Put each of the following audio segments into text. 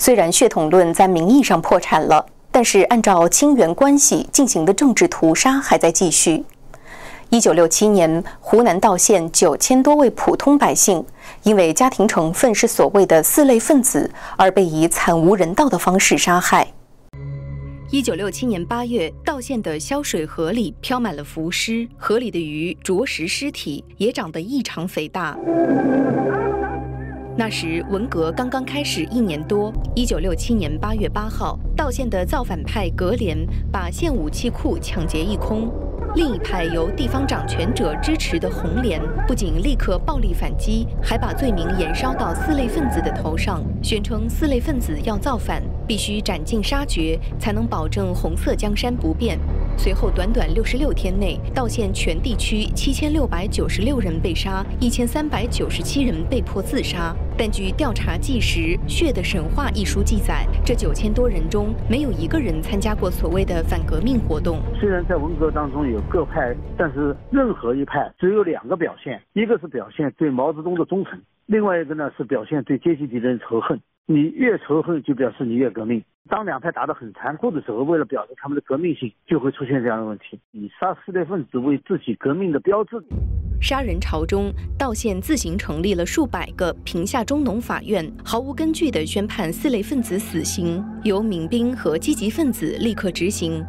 虽然血统论在名义上破产了，但是按照亲缘关系进行的政治屠杀还在继续。一九六七年，湖南道县九千多位普通百姓因为家庭成分是所谓的四类分子，而被以惨无人道的方式杀害。一九六七年八月，道县的潇水河里漂满了浮尸，河里的鱼啄食尸体，也长得异常肥大。那时文革刚刚开始一年多。一九六七年八月八号，道县的造反派格连把县武器库抢劫一空。另一派由地方掌权者支持的红联，不仅立刻暴力反击，还把罪名延烧到四类分子的头上，宣称四类分子要造反，必须斩尽杀绝，才能保证红色江山不变。随后，短短六十六天内，道县全地区七千六百九十六人被杀，一千三百九十七人被迫自杀。但据调查纪实《血的神话》一书记载，这九千多人中没有一个人参加过所谓的反革命活动。虽然在文革当中有各派，但是任何一派只有两个表现：一个是表现对毛泽东的忠诚，另外一个呢是表现对阶级敌人仇恨。你越仇恨，就表示你越革命。当两派打得很残酷的时候，为了表示他们的革命性，就会出现这样的问题：以杀四类分子为自己革命的标志。杀人潮中，道县自行成立了数百个平下中农法院，毫无根据地宣判四类分子死刑，由民兵和积极分子立刻执行，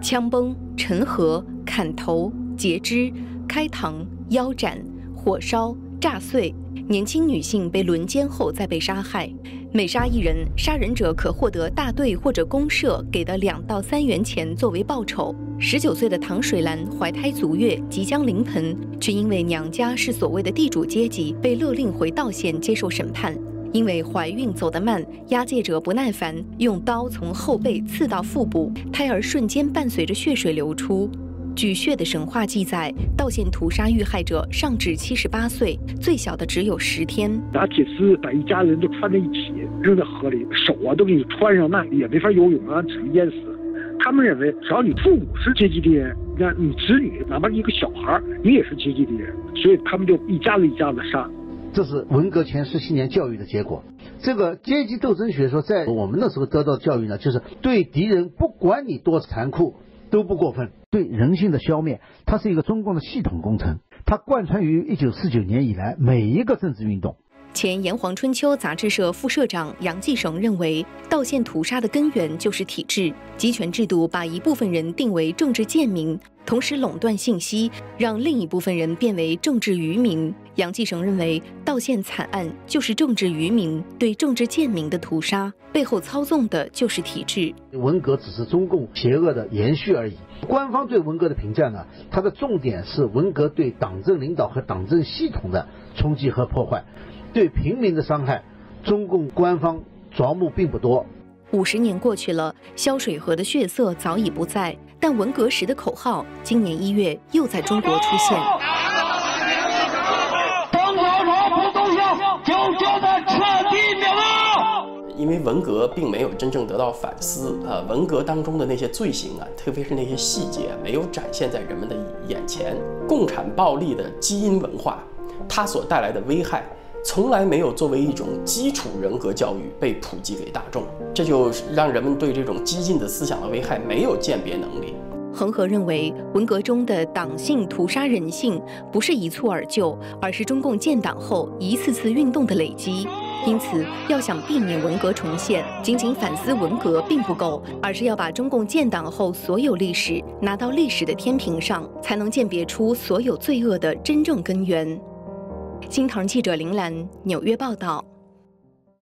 枪崩、沉河、砍头、截肢、开膛、腰斩、火烧。炸碎，年轻女性被轮奸后再被杀害。每杀一人，杀人者可获得大队或者公社给的两到三元钱作为报酬。十九岁的唐水兰怀胎足月，即将临盆，却因为娘家是所谓的地主阶级，被勒令回道县接受审判。因为怀孕走得慢，押解者不耐烦，用刀从后背刺到腹部，胎儿瞬间伴随着血水流出。据《血的神话》记载，道县屠杀遇害者上至七十八岁，最小的只有十天。拿铁丝把一家人都串在一起，扔在河里，手啊都给你穿上，那也没法游泳啊，只能淹死。他们认为，只要你父母是阶级敌人，那你子女哪怕一个小孩，你也是阶级敌人，所以他们就一家子一家子杀。这是文革前十七年教育的结果。这个阶级斗争学说在我们那时候得到教育呢，就是对敌人，不管你多残酷。都不过分，对人性的消灭，它是一个中共的系统工程，它贯穿于一九四九年以来每一个政治运动。前《炎黄春秋》杂志社副社长杨继绳认为，道县屠杀的根源就是体制，集权制度把一部分人定为政治贱民，同时垄断信息，让另一部分人变为政治愚民。杨继绳认为，道县惨案就是政治愚民对政治贱民的屠杀，背后操纵的就是体制。文革只是中共邪恶的延续而已。官方对文革的评价呢，它的重点是文革对党政领导和党政系统的冲击和破坏。对平民的伤害，中共官方着目并不多。五十年过去了，肖水河的血色早已不在，但文革时的口号，今年一月又在中国出现。因为文革并没有真正得到反思呃，文革当中的那些罪行啊，特别是那些细节，没有展现在人们的眼前。共产暴力的基因文化，它所带来的危害。从来没有作为一种基础人格教育被普及给大众，这就让人们对这种激进的思想的危害没有鉴别能力。恒河认为，文革中的党性屠杀人性不是一蹴而就，而是中共建党后一次次运动的累积。因此，要想避免文革重现，仅仅反思文革并不够，而是要把中共建党后所有历史拿到历史的天平上，才能鉴别出所有罪恶的真正根源。新唐记者林兰纽约报道。